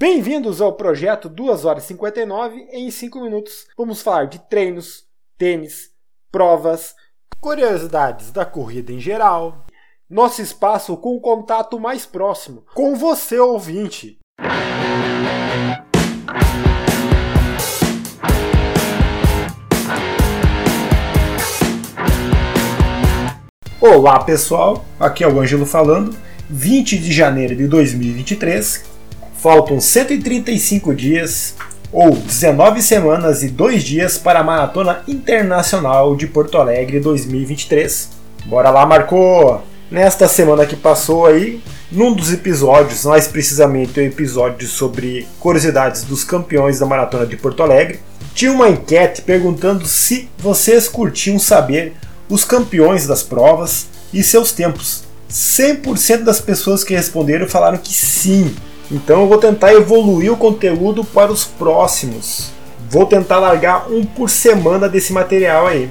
Bem-vindos ao projeto 2 horas e 59 em 5 minutos. Vamos falar de treinos, tênis, provas, curiosidades da corrida em geral, nosso espaço com o contato mais próximo com você ouvinte. Olá pessoal, aqui é o Ângelo falando. 20 de janeiro de 2023, faltam 135 dias ou 19 semanas e 2 dias para a Maratona Internacional de Porto Alegre 2023. Bora lá, Marcou! Nesta semana que passou aí, num dos episódios, mais precisamente o episódio sobre curiosidades dos campeões da Maratona de Porto Alegre, tinha uma enquete perguntando se vocês curtiam saber os campeões das provas e seus tempos. 100% das pessoas que responderam falaram que sim. Então eu vou tentar evoluir o conteúdo para os próximos. Vou tentar largar um por semana desse material aí.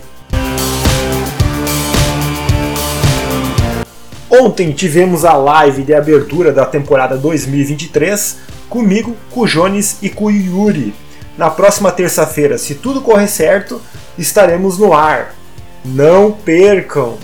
Ontem tivemos a live de abertura da temporada 2023 comigo, com o Jones e com o Yuri. Na próxima terça-feira, se tudo correr certo, estaremos no ar. Não percam!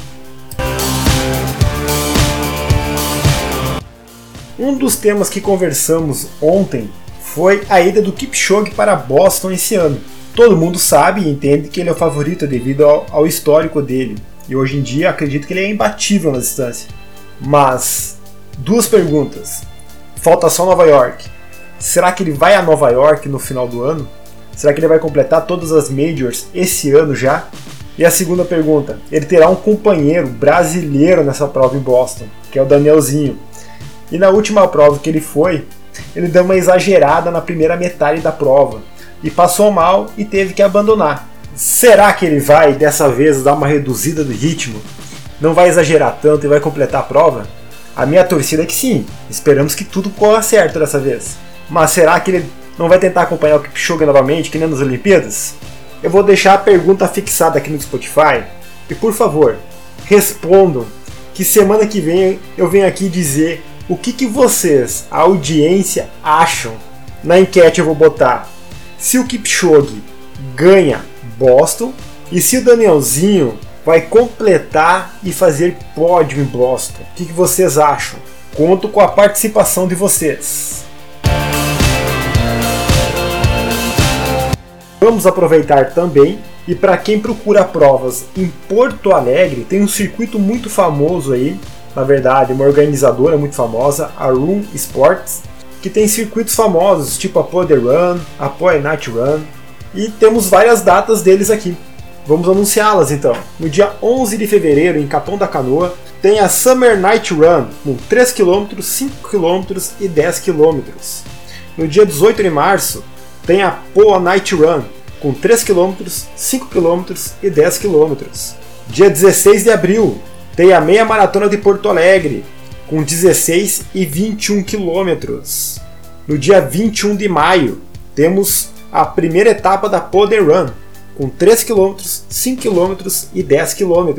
Um dos temas que conversamos ontem foi a ida do Kipchoge para Boston esse ano. Todo mundo sabe e entende que ele é o favorito devido ao, ao histórico dele. E hoje em dia acredito que ele é imbatível na distância. Mas, duas perguntas. Falta só Nova York. Será que ele vai a Nova York no final do ano? Será que ele vai completar todas as majors esse ano já? E a segunda pergunta: ele terá um companheiro brasileiro nessa prova em Boston, que é o Danielzinho. E na última prova que ele foi, ele deu uma exagerada na primeira metade da prova e passou mal e teve que abandonar. Será que ele vai dessa vez dar uma reduzida do ritmo? Não vai exagerar tanto e vai completar a prova? A minha torcida é que sim. Esperamos que tudo corra certo dessa vez. Mas será que ele não vai tentar acompanhar o Kipchoge novamente, que nem nas Olimpíadas? Eu vou deixar a pergunta fixada aqui no Spotify. E por favor, respondam que semana que vem eu venho aqui dizer o que, que vocês, a audiência, acham. Na enquete eu vou botar se o Kipchoge ganha Boston e se o Danielzinho vai completar e fazer pódio em Boston. O que, que vocês acham? Conto com a participação de vocês. Vamos aproveitar também e para quem procura provas em Porto Alegre, tem um circuito muito famoso aí, na verdade, uma organizadora muito famosa, a Room Sports, que tem circuitos famosos, tipo a Poder Run, a Poe Night Run, e temos várias datas deles aqui. Vamos anunciá-las então. No dia 11 de fevereiro, em Capão da Canoa, tem a Summer Night Run, com 3 km, 5 km e 10 km. No dia 18 de março, tem a Poa Night Run, com 3 km, 5 km e 10 km. Dia 16 de abril, tem a Meia Maratona de Porto Alegre, com 16 e 21 km. No dia 21 de maio, temos a primeira etapa da Poder Run, com 3 km, 5 km e 10 km.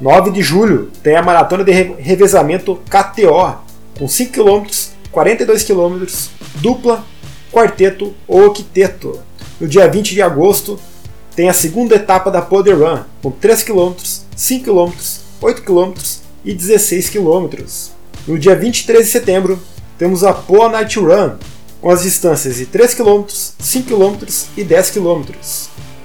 9 de julho tem a maratona de revezamento KTO, com 5 km, 42 km, dupla, quarteto ou octeto. No dia 20 de agosto tem a segunda etapa da Poder Run, com 3 km, 5 km, 8 km e 16 km. No dia 23 de setembro temos a Poa Night Run, com as distâncias de 3 km, 5 km e 10 km.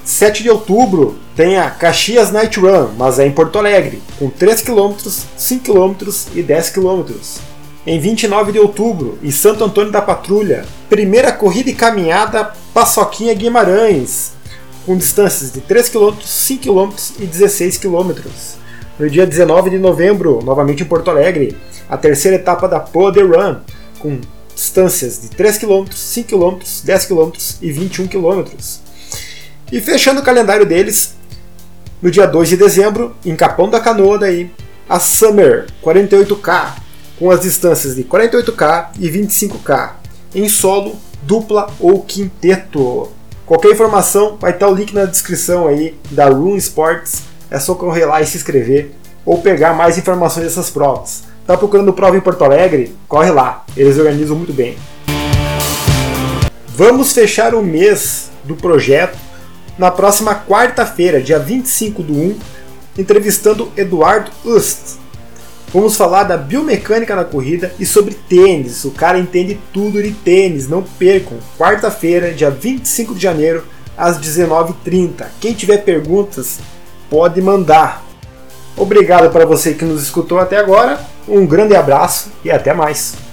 7 de outubro tem a Caxias Night Run, mas é em Porto Alegre, com 3 km, 5 km e 10 km. Em 29 de outubro, em Santo Antônio da Patrulha, primeira corrida e caminhada Paçoquinha Guimarães, com distâncias de 3 km, 5 km e 16 km. No dia 19 de novembro, novamente em Porto Alegre, a terceira etapa da Poder Run, com distâncias de 3 km, 5 km, 10 km e 21 km. E fechando o calendário deles, no dia 2 de dezembro, em Capão da Canoa, daí, a Summer 48K, com as distâncias de 48K e 25K, em solo, dupla ou quinteto. Qualquer informação vai estar o link na descrição aí da Room Sports, é só correr lá e se inscrever ou pegar mais informações dessas provas. Tá procurando prova em Porto Alegre? Corre lá, eles organizam muito bem. Vamos fechar o mês do projeto na próxima quarta-feira, dia 25 do 1, entrevistando Eduardo Ust. Vamos falar da biomecânica na corrida e sobre tênis. O cara entende tudo de tênis, não percam. Quarta-feira, dia 25 de janeiro, às 19h30. Quem tiver perguntas, pode mandar. Obrigado para você que nos escutou até agora, um grande abraço e até mais.